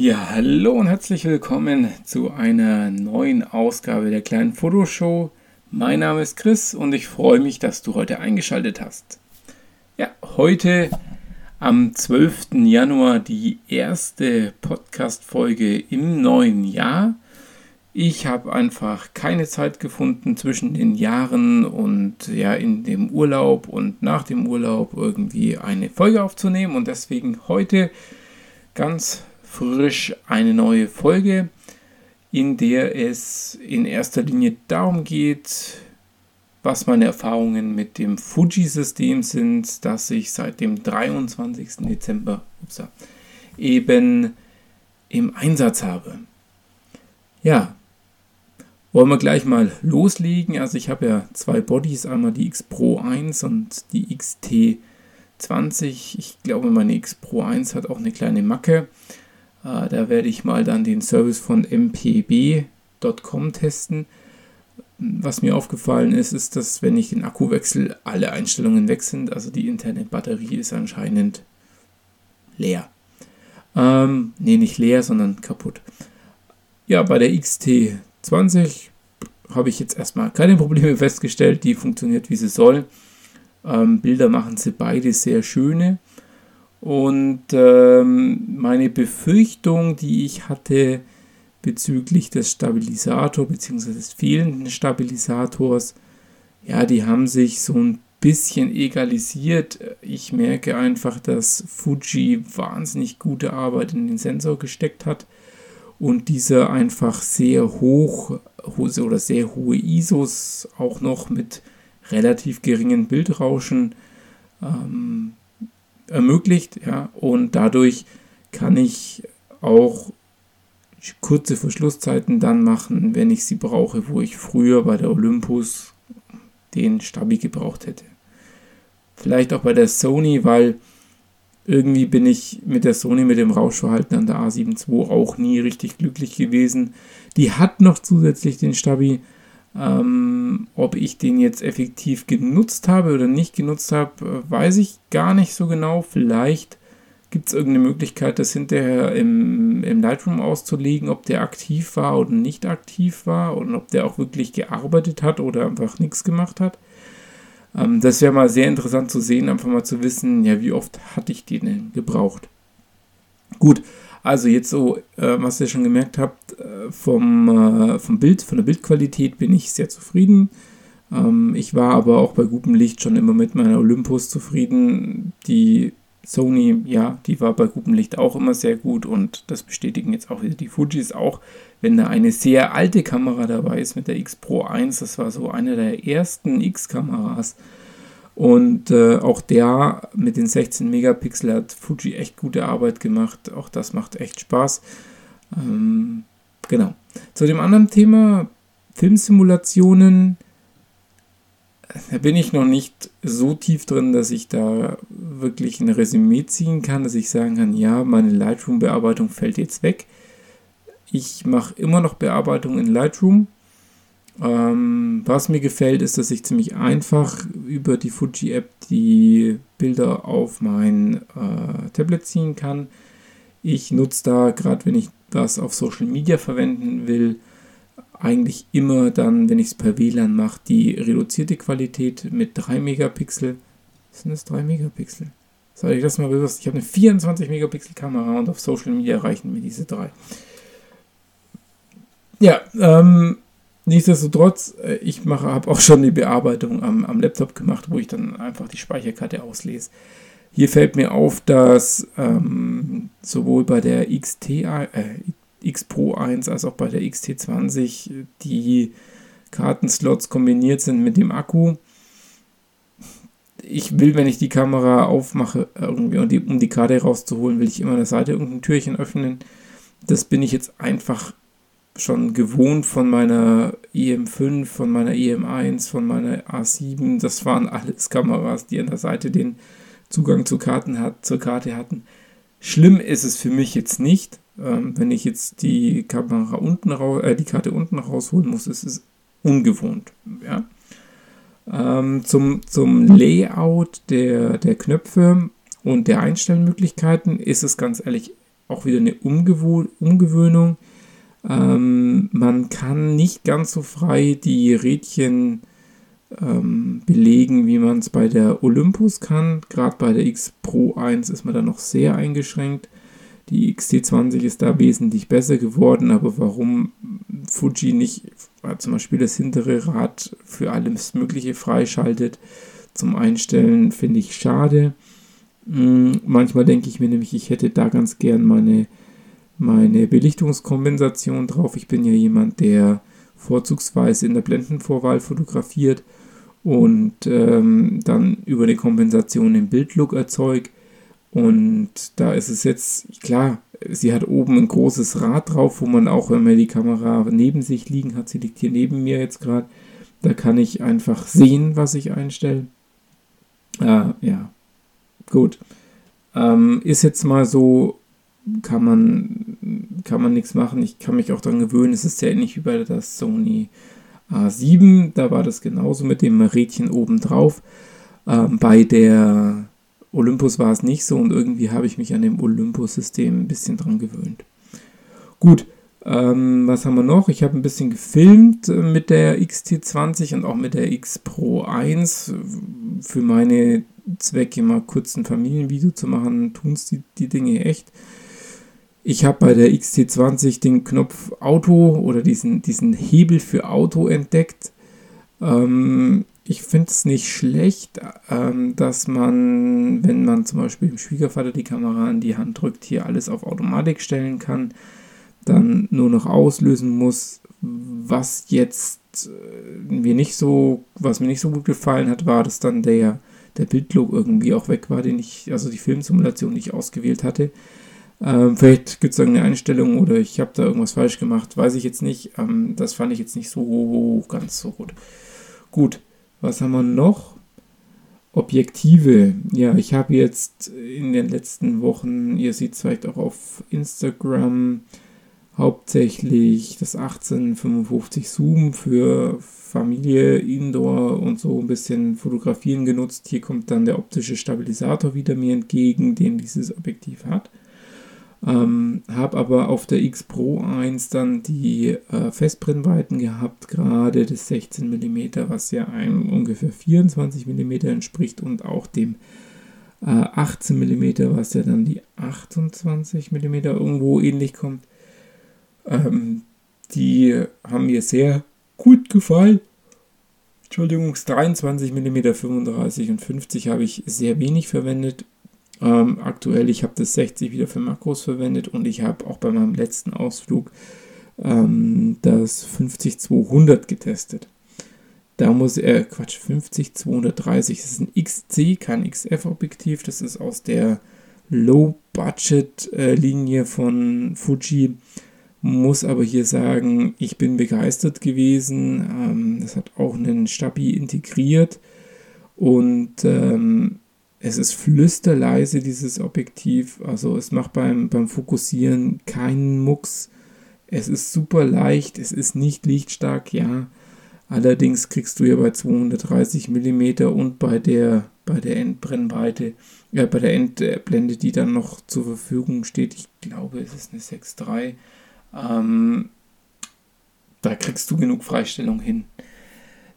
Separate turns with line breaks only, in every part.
Ja, hallo und herzlich willkommen zu einer neuen Ausgabe der kleinen Fotoshow. Mein Name ist Chris und ich freue mich, dass du heute eingeschaltet hast. Ja, heute am 12. Januar die erste Podcast-Folge im neuen Jahr. Ich habe einfach keine Zeit gefunden zwischen den Jahren und ja in dem Urlaub und nach dem Urlaub irgendwie eine Folge aufzunehmen und deswegen heute ganz frisch eine neue Folge in der es in erster Linie darum geht, was meine Erfahrungen mit dem Fuji-System sind, das ich seit dem 23. Dezember ups, eben im Einsatz habe. Ja, wollen wir gleich mal loslegen. Also ich habe ja zwei Bodies, einmal die X Pro 1 und die XT20. Ich glaube, meine X Pro 1 hat auch eine kleine Macke. Äh, da werde ich mal dann den Service von mpb.com testen. Was mir aufgefallen ist, ist, dass wenn ich den Akku wechsle, alle Einstellungen weg sind. Also die interne Batterie ist anscheinend leer. Ähm, ne, nicht leer, sondern kaputt. Ja, bei der XT20 habe ich jetzt erstmal keine Probleme festgestellt. Die funktioniert wie sie soll. Ähm, Bilder machen sie beide sehr schöne. Und ähm, meine Befürchtung, die ich hatte bezüglich des Stabilisator bzw. des fehlenden Stabilisators, ja, die haben sich so ein bisschen egalisiert. Ich merke einfach, dass Fuji wahnsinnig gute Arbeit in den Sensor gesteckt hat und dieser einfach sehr hoch oder sehr hohe ISOs auch noch mit relativ geringen Bildrauschen ähm, ermöglicht. Ja, und dadurch kann ich auch kurze Verschlusszeiten dann machen, wenn ich sie brauche, wo ich früher bei der Olympus den Stabi gebraucht hätte. Vielleicht auch bei der Sony, weil irgendwie bin ich mit der Sony mit dem Rauschverhalten an der A7 II auch nie richtig glücklich gewesen. Die hat noch zusätzlich den Stabi, ähm, ob ich den jetzt effektiv genutzt habe oder nicht genutzt habe, weiß ich gar nicht so genau. Vielleicht gibt es irgendeine Möglichkeit, das hinterher im, im Lightroom auszulegen, ob der aktiv war oder nicht aktiv war und ob der auch wirklich gearbeitet hat oder einfach nichts gemacht hat. Ähm, das wäre mal sehr interessant zu sehen, einfach mal zu wissen, ja, wie oft hatte ich den denn gebraucht. Gut, also jetzt so, äh, was ihr schon gemerkt habt, äh, vom, äh, vom Bild, von der Bildqualität bin ich sehr zufrieden. Ähm, ich war aber auch bei gutem Licht schon immer mit meiner Olympus zufrieden. Die Sony, ja, die war bei gutem Licht auch immer sehr gut und das bestätigen jetzt auch wieder die Fujis auch, wenn da eine sehr alte Kamera dabei ist mit der X Pro 1, das war so eine der ersten X-Kameras, und äh, auch der mit den 16 Megapixel hat Fuji echt gute Arbeit gemacht. Auch das macht echt Spaß. Ähm, genau. Zu dem anderen Thema, Filmsimulationen, da bin ich noch nicht so tief drin, dass ich da wirklich ein Resümee ziehen kann, dass ich sagen kann, ja, meine Lightroom-Bearbeitung fällt jetzt weg. Ich mache immer noch Bearbeitung in Lightroom ähm, was mir gefällt, ist, dass ich ziemlich einfach über die Fuji-App die Bilder auf mein äh, Tablet ziehen kann. Ich nutze da, gerade wenn ich was auf Social Media verwenden will, eigentlich immer dann, wenn ich es per WLAN mache, die reduzierte Qualität mit 3 Megapixel. Sind das 3 Megapixel? Soll ich das mal bewusst? Ich habe eine 24 Megapixel Kamera und auf Social Media reichen mir diese drei. Ja, ähm, Nichtsdestotrotz, äh, ich mache, habe auch schon die Bearbeitung am, am Laptop gemacht, wo ich dann einfach die Speicherkarte auslese. Hier fällt mir auf, dass ähm, sowohl bei der XT, äh, X Pro 1 als auch bei der XT20 die Kartenslots kombiniert sind mit dem Akku. Ich will, wenn ich die Kamera aufmache, irgendwie, um die, um die Karte rauszuholen, will ich immer an der Seite irgendein Türchen öffnen. Das bin ich jetzt einfach schon gewohnt von meiner EM5, von meiner EM1, von meiner A7. Das waren alles Kameras, die an der Seite den Zugang zu Karten hat, zur Karte hatten. Schlimm ist es für mich jetzt nicht. Ähm, wenn ich jetzt die Kamera unten raus, äh, die Karte unten rausholen muss, ist es ungewohnt. Ja? Ähm, zum, zum Layout der, der Knöpfe und der Einstellmöglichkeiten ist es ganz ehrlich auch wieder eine Umgewoh Umgewöhnung. Ähm, man kann nicht ganz so frei die Rädchen ähm, belegen, wie man es bei der Olympus kann. Gerade bei der X Pro 1 ist man da noch sehr eingeschränkt. Die XT20 ist da wesentlich besser geworden, aber warum Fuji nicht zum Beispiel das hintere Rad für alles Mögliche freischaltet zum Einstellen, finde ich schade. Hm, manchmal denke ich mir nämlich, ich hätte da ganz gern meine, meine Belichtungskompensation drauf. Ich bin ja jemand, der vorzugsweise in der Blendenvorwahl fotografiert und ähm, dann über eine Kompensation den Bildlook erzeugt. Und da ist es jetzt, klar, sie hat oben ein großes Rad drauf, wo man auch, wenn man die Kamera neben sich liegen hat, sie liegt hier neben mir jetzt gerade, da kann ich einfach sehen, was ich einstelle. Äh, ja, gut. Ähm, ist jetzt mal so, kann man, kann man nichts machen. Ich kann mich auch daran gewöhnen. Es ist sehr ähnlich wie bei der Sony A7. Da war das genauso mit dem Rädchen oben drauf. Ähm, bei der Olympus war es nicht so und irgendwie habe ich mich an dem Olympus-System ein bisschen dran gewöhnt. Gut, ähm, was haben wir noch? Ich habe ein bisschen gefilmt äh, mit der XT20 und auch mit der X Pro 1. Für meine Zwecke mal kurz ein Familienvideo zu machen, tun es die, die Dinge echt. Ich habe bei der XT20 den Knopf Auto oder diesen, diesen Hebel für Auto entdeckt. Ähm, ich finde es nicht schlecht, ähm, dass man, wenn man zum Beispiel dem Schwiegervater die Kamera in die Hand drückt, hier alles auf Automatik stellen kann, dann nur noch auslösen muss. Was jetzt äh, mir nicht so, was mir nicht so gut gefallen hat, war, dass dann der, der Bildlook irgendwie auch weg war, den ich, also die Filmsimulation nicht ausgewählt hatte. Ähm, vielleicht gibt es irgendeine Einstellung oder ich habe da irgendwas falsch gemacht, weiß ich jetzt nicht. Ähm, das fand ich jetzt nicht so ganz so gut. Gut, was haben wir noch? Objektive. Ja, ich habe jetzt in den letzten Wochen, ihr seht es vielleicht auch auf Instagram, hauptsächlich das 1855 Zoom für Familie, Indoor und so ein bisschen Fotografieren genutzt. Hier kommt dann der optische Stabilisator wieder mir entgegen, den dieses Objektiv hat. Ähm, habe aber auf der X Pro 1 dann die äh, Festbrennweiten gehabt, gerade das 16 mm, was ja einem ungefähr 24 mm entspricht und auch dem äh, 18 mm, was ja dann die 28 mm irgendwo ähnlich kommt. Ähm, die haben mir sehr gut gefallen. Entschuldigung, 23 mm, 35 und 50 habe ich sehr wenig verwendet. Ähm, aktuell, ich habe das 60 wieder für Makros verwendet und ich habe auch bei meinem letzten Ausflug ähm, das 50-200 getestet. Da muss er, äh, Quatsch, 50-230, das ist ein XC, kein XF-Objektiv, das ist aus der Low-Budget-Linie von Fuji. Muss aber hier sagen, ich bin begeistert gewesen. Ähm, das hat auch einen Stabi integriert und ähm, es ist flüsterleise, dieses Objektiv. Also es macht beim, beim Fokussieren keinen Mucks. Es ist super leicht, es ist nicht lichtstark, ja. Allerdings kriegst du ja bei 230 mm und bei der, bei der Endbrennweite, äh, bei der Endblende, die dann noch zur Verfügung steht, ich glaube, es ist eine 6.3, ähm, da kriegst du genug Freistellung hin.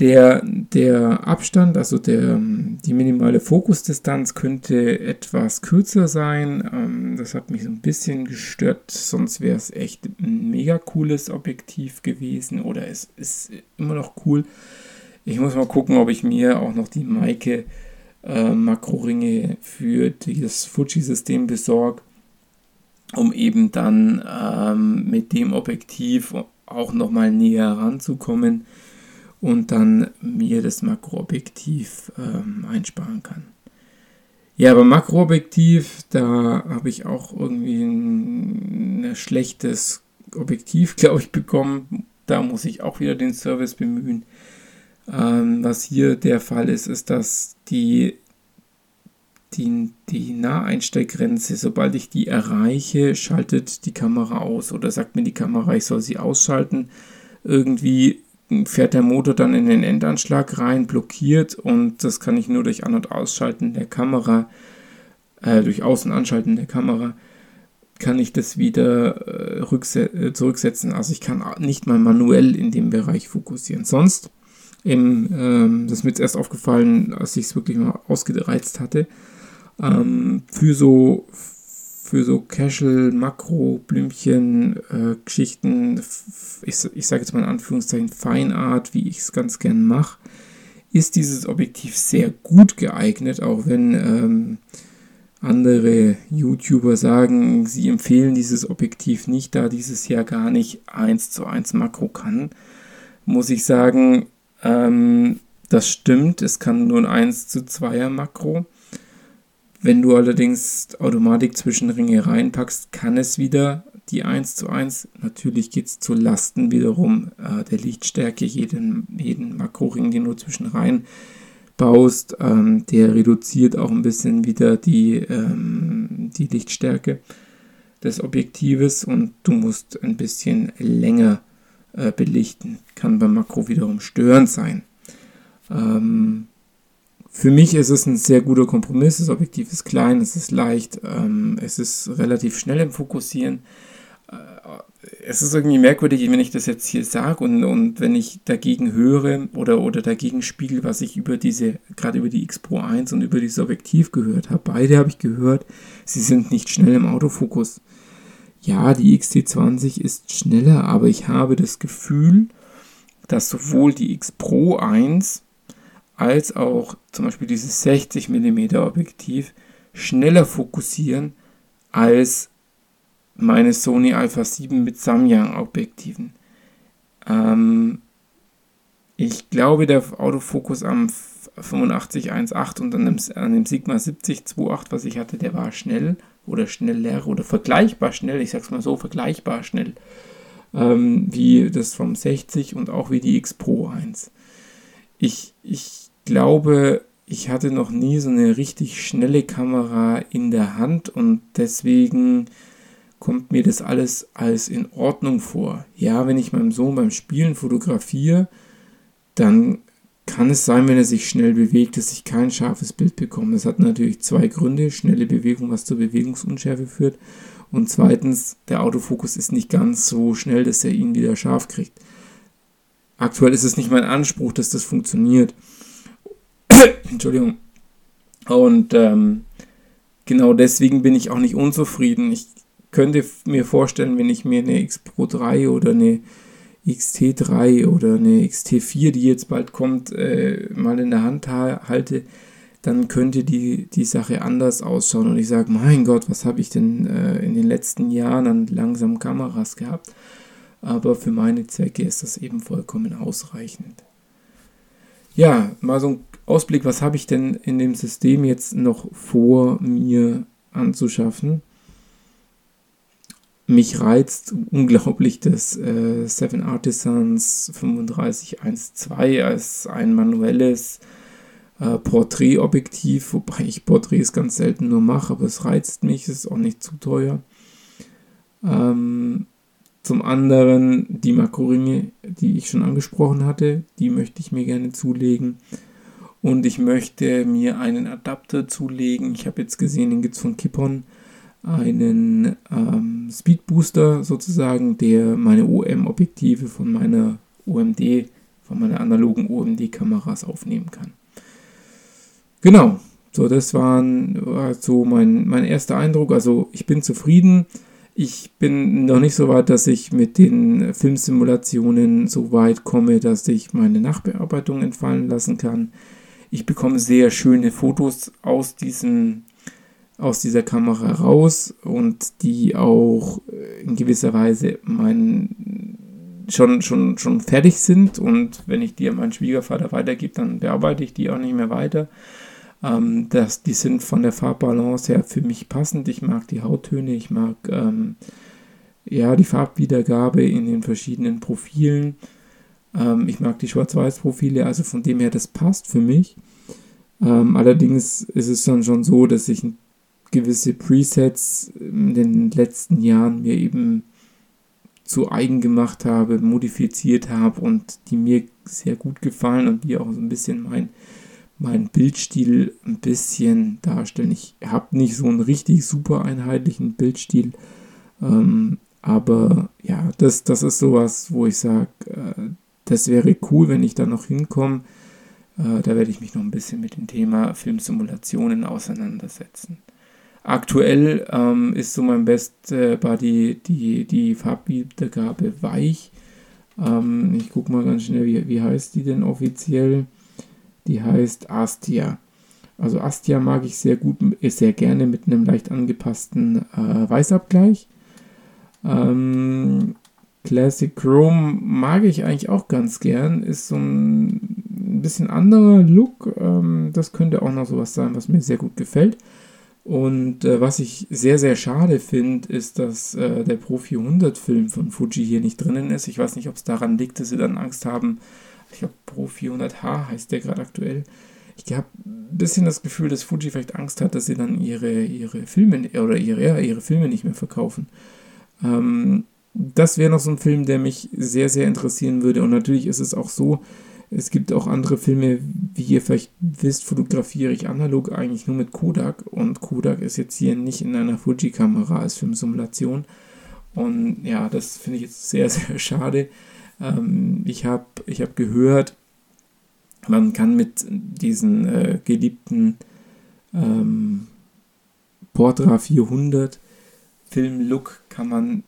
Der, der Abstand, also der, die minimale Fokusdistanz könnte etwas kürzer sein. Ähm, das hat mich so ein bisschen gestört, sonst wäre es echt ein mega cooles Objektiv gewesen oder es ist immer noch cool. Ich muss mal gucken, ob ich mir auch noch die Maike äh, Makroringe für das Fuji-System besorge, um eben dann ähm, mit dem Objektiv auch nochmal näher ranzukommen und dann mir das Makroobjektiv ähm, einsparen kann. Ja, aber Makroobjektiv, da habe ich auch irgendwie ein, ein schlechtes Objektiv, glaube ich, bekommen. Da muss ich auch wieder den Service bemühen. Ähm, was hier der Fall ist, ist, dass die, die, die Naheinstellgrenze, sobald ich die erreiche, schaltet die Kamera aus oder sagt mir die Kamera, ich soll sie ausschalten. Irgendwie fährt der Motor dann in den Endanschlag rein, blockiert und das kann ich nur durch An- und Ausschalten der Kamera, äh, durch Außen anschalten der Kamera, kann ich das wieder äh, äh, zurücksetzen. Also ich kann nicht mal manuell in dem Bereich fokussieren. Sonst, im, ähm, das ist mir jetzt erst aufgefallen, als ich es wirklich mal ausgereizt hatte, ähm, für so für so Casual, Makro, Blümchen, äh, Geschichten, ich, ich sage jetzt mal in Anführungszeichen Feinart, wie ich es ganz gern mache, ist dieses Objektiv sehr gut geeignet, auch wenn ähm, andere YouTuber sagen, sie empfehlen dieses Objektiv nicht, da dieses Jahr gar nicht 1 zu 1 Makro kann, muss ich sagen, ähm, das stimmt, es kann nur ein 1 zu 2er Makro. Wenn du allerdings Automatik Zwischenringe reinpackst, kann es wieder die 1 zu 1. Natürlich geht es zu Lasten wiederum äh, der Lichtstärke. Jeden, jeden Makroring, den du zwischen rein baust, ähm, der reduziert auch ein bisschen wieder die, ähm, die Lichtstärke des Objektives und du musst ein bisschen länger äh, belichten. Kann beim Makro wiederum störend sein. Ähm, für mich ist es ein sehr guter Kompromiss. Das Objektiv ist klein, es ist leicht, ähm, es ist relativ schnell im Fokussieren. Äh, es ist irgendwie merkwürdig, wenn ich das jetzt hier sage und, und wenn ich dagegen höre oder, oder dagegen spiegel, was ich über diese, gerade über die X Pro 1 und über dieses Objektiv gehört habe. Beide habe ich gehört, sie sind nicht schnell im Autofokus. Ja, die XT20 ist schneller, aber ich habe das Gefühl, dass sowohl die X Pro 1 als auch zum Beispiel dieses 60 mm Objektiv schneller fokussieren als meine Sony Alpha 7 mit Samyang Objektiven. Ähm, ich glaube, der Autofokus am 8518 und an dem, an dem Sigma 7028, was ich hatte, der war schnell oder schneller oder vergleichbar schnell, ich sag's mal so, vergleichbar schnell, ähm, wie das vom 60 und auch wie die X Pro 1. Ich, ich glaube, ich hatte noch nie so eine richtig schnelle Kamera in der Hand und deswegen kommt mir das alles als in Ordnung vor. Ja, wenn ich meinem Sohn beim Spielen fotografiere, dann kann es sein, wenn er sich schnell bewegt, dass ich kein scharfes Bild bekomme. Das hat natürlich zwei Gründe. Schnelle Bewegung, was zur Bewegungsunschärfe führt. Und zweitens, der Autofokus ist nicht ganz so schnell, dass er ihn wieder scharf kriegt. Aktuell ist es nicht mein Anspruch, dass das funktioniert. Entschuldigung. Und ähm, genau deswegen bin ich auch nicht unzufrieden. Ich könnte mir vorstellen, wenn ich mir eine X Pro 3 oder eine XT3 oder eine XT4, die jetzt bald kommt, äh, mal in der Hand ha halte, dann könnte die, die Sache anders ausschauen. Und ich sage, mein Gott, was habe ich denn äh, in den letzten Jahren an langsamen Kameras gehabt? Aber für meine Zwecke ist das eben vollkommen ausreichend. Ja, mal so ein Ausblick, was habe ich denn in dem System jetzt noch vor mir anzuschaffen? Mich reizt unglaublich das äh, Seven Artisans 3512 als ein manuelles äh, Porträtobjektiv, wobei ich Porträts ganz selten nur mache, aber es reizt mich, es ist auch nicht zu teuer. Ähm, zum anderen die Makroringe, die ich schon angesprochen hatte, die möchte ich mir gerne zulegen. Und ich möchte mir einen Adapter zulegen. Ich habe jetzt gesehen, den gibt es von Kippon einen ähm, Speed Booster sozusagen, der meine OM-Objektive von meiner OMD, von meiner analogen OMD-Kameras aufnehmen kann. Genau, so das waren, war so mein, mein erster Eindruck. Also ich bin zufrieden. Ich bin noch nicht so weit, dass ich mit den Filmsimulationen so weit komme, dass ich meine Nachbearbeitung entfallen lassen kann. Ich bekomme sehr schöne Fotos aus diesem aus dieser Kamera raus und die auch äh, in gewisser Weise mein, schon, schon, schon fertig sind. Und wenn ich die an meinen Schwiegervater weitergebe, dann bearbeite ich die auch nicht mehr weiter. Ähm, das, die sind von der Farbbalance her für mich passend. Ich mag die Hauttöne, ich mag ähm, ja, die Farbwiedergabe in den verschiedenen Profilen. Ähm, ich mag die Schwarz-Weiß-Profile, also von dem her, das passt für mich. Ähm, allerdings ist es dann schon so, dass ich gewisse Presets in den letzten Jahren mir eben zu eigen gemacht habe, modifiziert habe und die mir sehr gut gefallen und die auch so ein bisschen mein, mein Bildstil ein bisschen darstellen. Ich habe nicht so einen richtig super einheitlichen Bildstil, Ähm, aber ja, das, das ist sowas, wo ich sage, äh, das wäre cool, wenn ich da noch hinkomme. Äh, da werde ich mich noch ein bisschen mit dem Thema Filmsimulationen auseinandersetzen. Aktuell ähm, ist so mein Best äh, die, die Farbwiedergabe weich. Ähm, ich gucke mal ganz schnell, wie, wie heißt die denn offiziell? Die heißt Astia. Also Astia mag ich sehr gut, sehr gerne mit einem leicht angepassten äh, Weißabgleich. Ähm, Classic Chrome mag ich eigentlich auch ganz gern. Ist so ein bisschen anderer Look. Ähm, das könnte auch noch sowas sein, was mir sehr gut gefällt. Und äh, was ich sehr, sehr schade finde, ist, dass äh, der Pro 400 Film von Fuji hier nicht drinnen ist. Ich weiß nicht, ob es daran liegt, dass sie dann Angst haben. Ich glaube, Pro 400H heißt der gerade aktuell. Ich habe ein bisschen das Gefühl, dass Fuji vielleicht Angst hat, dass sie dann ihre, ihre Filme oder ihre, ja, ihre Filme nicht mehr verkaufen. Ähm, das wäre noch so ein Film, der mich sehr, sehr interessieren würde. Und natürlich ist es auch so, es gibt auch andere Filme, wie ihr vielleicht wisst, fotografiere ich analog eigentlich nur mit Kodak. Und Kodak ist jetzt hier nicht in einer Fuji-Kamera als Filmsimulation. Und ja, das finde ich jetzt sehr, sehr schade. Ähm, ich habe ich hab gehört, man kann mit diesen äh, geliebten ähm, Portra 400 Film-Look kann man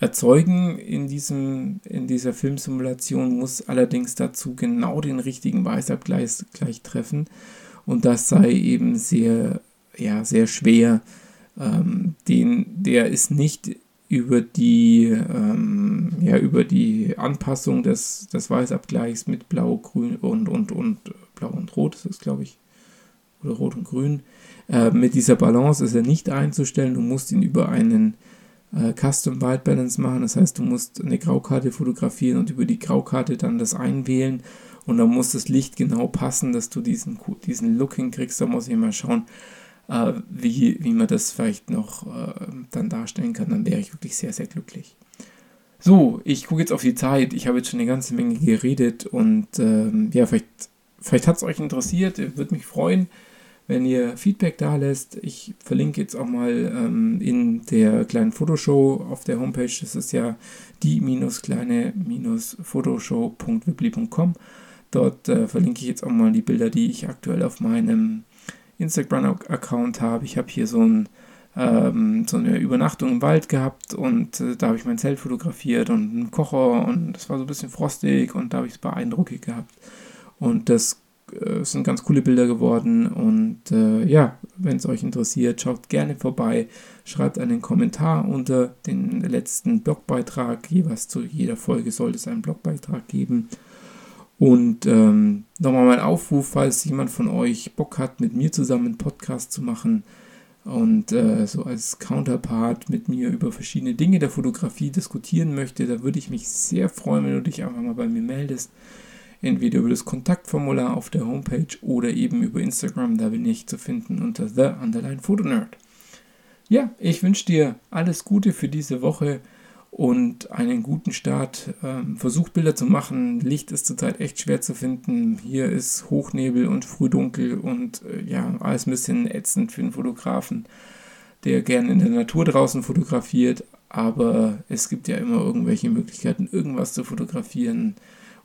erzeugen in, diesem, in dieser Filmsimulation, muss allerdings dazu genau den richtigen Weißabgleich gleich treffen. Und das sei eben sehr, ja, sehr schwer. Ähm, den, der ist nicht über die, ähm, ja, über die Anpassung des, des Weißabgleichs mit Blau, Grün und, und, und Blau und Rot, ist glaube ich, oder Rot und Grün, äh, mit dieser Balance ist er nicht einzustellen. Du musst ihn über einen äh, Custom White Balance machen. Das heißt, du musst eine Graukarte fotografieren und über die Graukarte dann das einwählen. Und dann muss das Licht genau passen, dass du diesen, diesen Look hinkriegst. Da muss ich mal schauen, äh, wie, wie man das vielleicht noch äh, dann darstellen kann. Dann wäre ich wirklich sehr, sehr glücklich. So, ich gucke jetzt auf die Zeit. Ich habe jetzt schon eine ganze Menge geredet und ähm, ja, vielleicht, vielleicht hat es euch interessiert. Würde mich freuen wenn ihr Feedback da lässt. Ich verlinke jetzt auch mal ähm, in der kleinen Fotoshow auf der Homepage. Das ist ja die-kleine-fotoshow.wibli.com. Dort äh, verlinke ich jetzt auch mal die Bilder, die ich aktuell auf meinem Instagram-Account habe. Ich habe hier so, ein, ähm, so, eine Übernachtung im Wald gehabt und äh, da habe ich mein Zelt fotografiert und einen Kocher und es war so ein bisschen frostig und da habe ich es beeindruckend gehabt. Und das äh, sind ganz coole Bilder geworden. Und äh, ja, wenn es euch interessiert, schaut gerne vorbei. Schreibt einen Kommentar unter den letzten Blogbeitrag. Jeweils zu jeder Folge sollte es einen Blogbeitrag geben. Und ähm, nochmal mein Aufruf, falls jemand von euch Bock hat, mit mir zusammen einen Podcast zu machen und äh, so als Counterpart mit mir über verschiedene Dinge der Fotografie diskutieren möchte, da würde ich mich sehr freuen, wenn du dich einfach mal bei mir meldest entweder über das Kontaktformular auf der Homepage oder eben über Instagram, da bin ich zu finden unter The Underline Nerd. Ja, ich wünsche dir alles Gute für diese Woche und einen guten Start. Ähm, versuch Bilder zu machen. Licht ist zurzeit echt schwer zu finden. Hier ist Hochnebel und Frühdunkel und äh, ja, alles ein bisschen ätzend für einen Fotografen, der gerne in der Natur draußen fotografiert. Aber es gibt ja immer irgendwelche Möglichkeiten, irgendwas zu fotografieren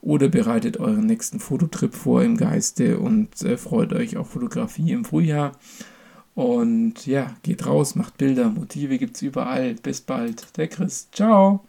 oder bereitet euren nächsten Fototrip vor im Geiste und äh, freut euch auf Fotografie im Frühjahr. Und ja, geht raus, macht Bilder, Motive gibt es überall. Bis bald, der Chris. Ciao.